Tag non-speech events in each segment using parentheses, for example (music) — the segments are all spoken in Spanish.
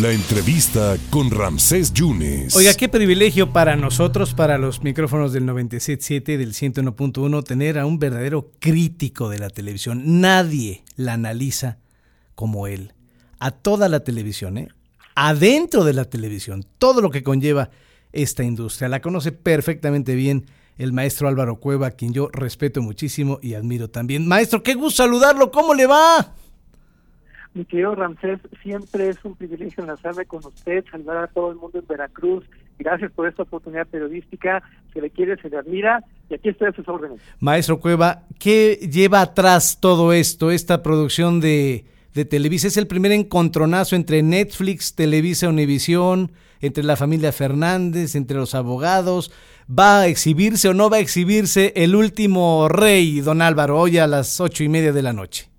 La entrevista con Ramsés Yunes. Oiga, qué privilegio para nosotros, para los micrófonos del 97.7 del 101.1, tener a un verdadero crítico de la televisión. Nadie la analiza como él. A toda la televisión, ¿eh? Adentro de la televisión, todo lo que conlleva esta industria. La conoce perfectamente bien el maestro Álvaro Cueva, quien yo respeto muchísimo y admiro también. Maestro, qué gusto saludarlo, ¿cómo le va? Mi querido Ramsés, siempre es un privilegio enlazarme con usted, saludar a todo el mundo en Veracruz. Gracias por esta oportunidad periodística. Se le quiere, se le admira. Y aquí estoy a sus órdenes. Maestro Cueva, ¿qué lleva atrás todo esto, esta producción de, de Televisa? ¿Es el primer encontronazo entre Netflix, Televisa, Univisión, entre la familia Fernández, entre los abogados? ¿Va a exhibirse o no va a exhibirse el último rey, don Álvaro, hoy a las ocho y media de la noche?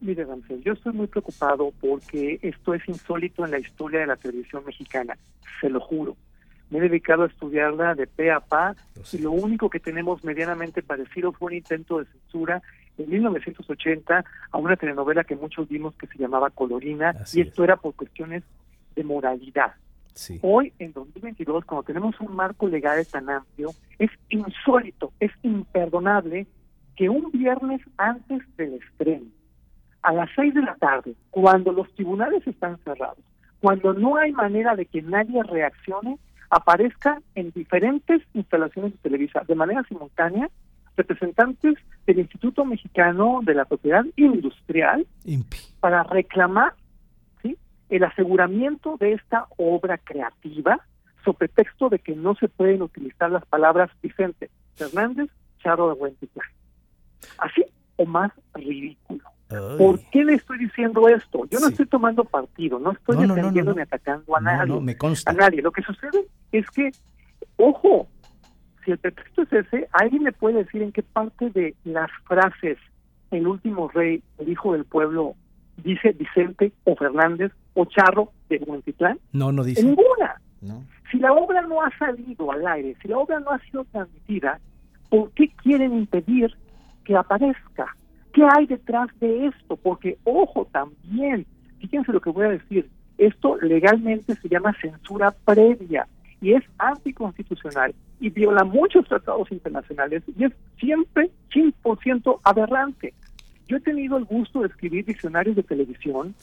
Mire, Ramsés, yo estoy muy preocupado porque esto es insólito en la historia de la televisión mexicana, se lo juro. Me he dedicado a estudiarla de pe a pa y lo único que tenemos medianamente parecido fue un intento de censura en 1980 a una telenovela que muchos vimos que se llamaba Colorina y esto era por cuestiones de moralidad. Hoy, en 2022, cuando tenemos un marco legal tan amplio, es insólito, es imperdonable que un viernes antes del estreno a las seis de la tarde, cuando los tribunales están cerrados, cuando no hay manera de que nadie reaccione, aparezca en diferentes instalaciones de Televisa de manera simultánea representantes del Instituto Mexicano de la Propiedad Industrial para reclamar ¿sí? el aseguramiento de esta obra creativa sobre texto de que no se pueden utilizar las palabras Vicente Fernández, Charo de Buentitlán. Así o más ridículo. ¿Por qué le estoy diciendo esto? Yo no estoy tomando partido, no estoy defendiendo ni atacando a nadie. me consta. A nadie. Lo que sucede es que, ojo, si el pretexto es ese, alguien me puede decir en qué parte de las frases el último rey, el hijo del pueblo, dice Vicente o Fernández o Charro de Huentitlán. No, no dice. Ninguna. Si la obra no ha salido al aire, si la obra no ha sido transmitida, ¿por qué quieren impedir que aparezca? ¿Qué hay detrás de esto? Porque, ojo, también, fíjense lo que voy a decir, esto legalmente se llama censura previa y es anticonstitucional y viola muchos tratados internacionales y es siempre 100% aberrante. Yo he tenido el gusto de escribir diccionarios de televisión,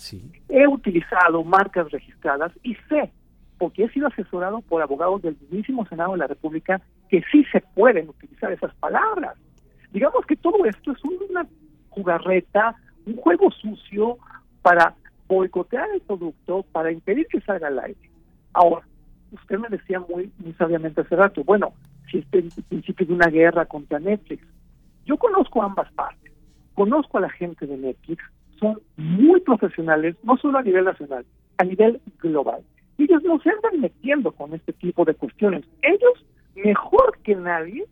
he utilizado marcas registradas y sé, porque he sido asesorado por abogados del mismísimo Senado de la República, que sí se pueden utilizar esas palabras. Digamos que todo esto es una jugarreta, un juego sucio para boicotear el producto, para impedir que salga al aire. Ahora, usted me decía muy, muy sabiamente hace rato, bueno, si este es el principio de una guerra contra Netflix. Yo conozco ambas partes, conozco a la gente de Netflix, son muy profesionales, no solo a nivel nacional, a nivel global. Ellos no se andan metiendo con este tipo de cuestiones. Ellos, mejor que nadie,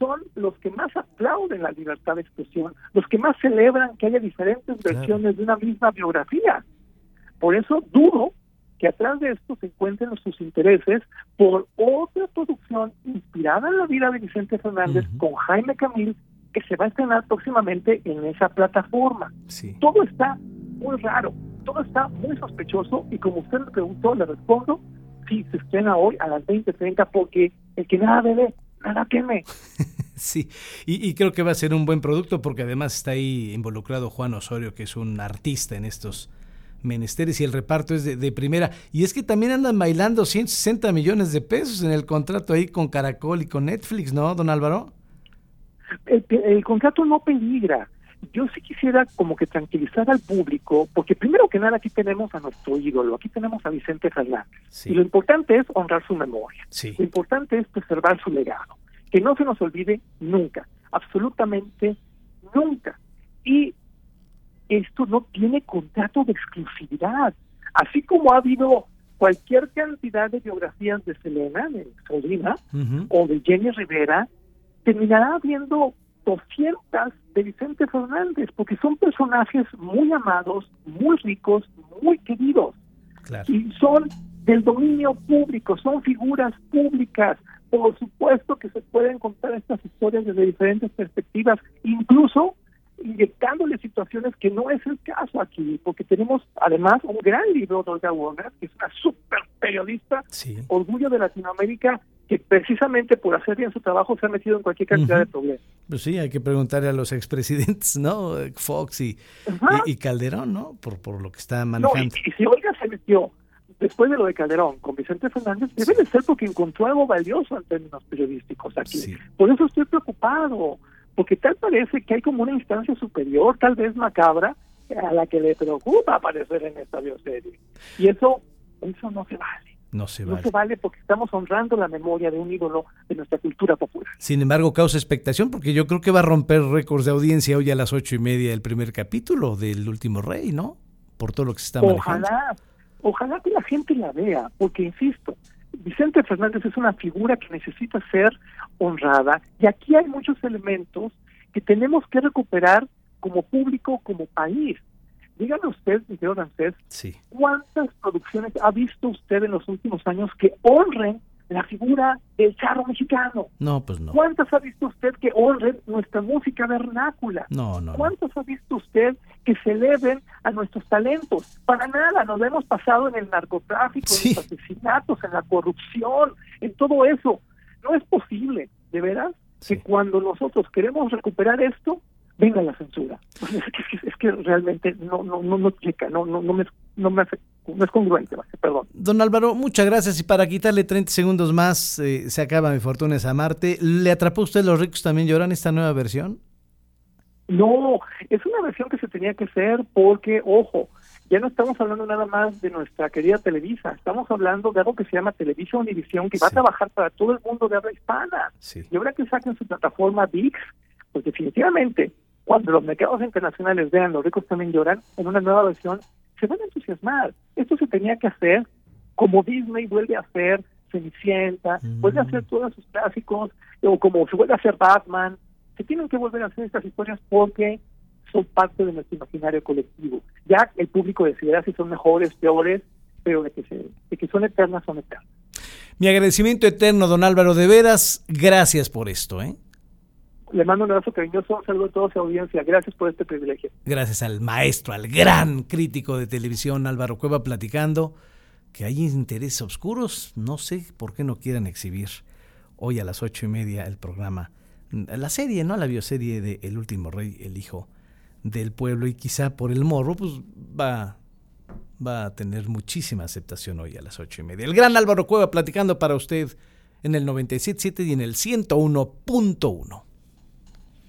son los que más aplauden la libertad de expresión, los que más celebran que haya diferentes versiones de una misma biografía. Por eso dudo que atrás de esto se encuentren sus intereses por otra producción inspirada en la vida de Vicente Fernández con Jaime Camil que se va a estrenar próximamente en esa plataforma. Todo está muy raro, todo está muy sospechoso y como usted me preguntó, le respondo, sí, se estrena hoy a las 20.30 porque el que nada debe, nada teme. (laughs) sí, y, y, creo que va a ser un buen producto porque además está ahí involucrado Juan Osorio, que es un artista en estos menesteres y el reparto es de, primera. Y es que también andan bailando 160 millones de pesos en el contrato ahí con Caracol y con Netflix, ¿no, don Álvaro? El, contrato no peligra. Yo sí quisiera como que tranquilizar al público, porque primero que nada aquí tenemos a nuestro ídolo, aquí tenemos a Vicente Fernández. Y lo importante es honrar su memoria. Lo importante es preservar su legado. Que no se nos olvide nunca, absolutamente nunca. Y esto no tiene contrato de exclusividad. Así como ha habido cualquier cantidad de biografías de Selena, de Solina, o de Jenny Rivera, terminará habiendo 200 de Vicente Fernández, porque son personajes muy amados, muy ricos, muy queridos. Y son del dominio público, son figuras públicas. Por supuesto que se pueden contar estas historias desde diferentes perspectivas, incluso inyectándole situaciones que no es el caso aquí, porque tenemos además un gran libro de Olga Warner, que es una super periodista, orgullo de Latinoamérica, que precisamente por hacer bien su trabajo se ha metido en cualquier cantidad de problemas. Pues sí, hay que preguntarle a los expresidentes, ¿no? Fox y, y, Calderón, ¿no? Por, por lo que está manejando. y, si Olga se metió después de lo de Calderón con Vicente Fernández, debe de ser porque encontró algo valioso en términos periodísticos aquí. Por eso estoy preocupado, porque tal parece que hay como una instancia superior, tal vez macabra, a la que le preocupa aparecer en esta bioserie. Y eso, eso no se vale. No se vale. No se vale porque estamos honrando la memoria de un ídolo de nuestra cultura popular. Sin embargo, causa expectación porque yo creo que va a romper récords de audiencia hoy a las ocho y media el primer capítulo del Último Rey, ¿no? Por todo lo que se está manejando. Ojalá, ojalá que la gente la vea, porque insisto, Vicente Fernández es una figura que necesita ser honrada y aquí hay muchos elementos que tenemos que recuperar como público, como país. Dígame usted, señor Rancés, ¿cuántas producciones ha visto usted en los últimos años que honren la figura del charro mexicano? No, pues no. ¿Cuántas ha visto usted que honren nuestra música vernácula? No, no. ¿Cuántas ha visto usted que celebren a nuestros talentos? Para nada, nos hemos pasado en el narcotráfico, en los asesinatos, en la corrupción, en todo eso. No es posible, de veras, que cuando nosotros queremos recuperar esto, venga la censura. (laughs) Es que, realmente no no no no no no no me no me no es congruente, perdón. Don Álvaro, muchas gracias y para quitarle 30 segundos más eh, se acaba mi fortuna esa Marte. ¿Le atrapó usted los ricos también lloran esta nueva versión? No, es una versión que se tenía que hacer porque, ojo, ya no estamos hablando nada más de nuestra querida Televisa, estamos hablando de algo que se llama Televisión Univisión, que va a trabajar para todo el mundo de habla hispana. Y ahora que saquen su plataforma VIX, pues definitivamente cuando los mercados internacionales vean los ricos también lloran en una nueva versión, se van a entusiasmar. Esto se tenía que hacer como Disney vuelve a hacer Cenicienta, vuelve a hacer todos sus clásicos, o como se vuelve a hacer Batman. Se tienen que volver a hacer estas historias porque son parte de nuestro imaginario colectivo. Ya el público decidirá si son mejores, peores, pero de que, se, de que son eternas, son eternas. Mi agradecimiento eterno, don Álvaro, de veras, gracias por esto, ¿eh? Le mando un abrazo cariñoso, un saludo a toda su audiencia. Gracias por este privilegio. Gracias al maestro, al gran crítico de televisión Álvaro Cueva platicando que hay intereses oscuros. No sé por qué no quieren exhibir hoy a las ocho y media el programa, la serie, ¿no? La bioserie de El último rey, el hijo del pueblo y quizá por el morro, pues va, va a tener muchísima aceptación hoy a las ocho y media. El gran Álvaro Cueva platicando para usted en el 97.7 y en el 101.1.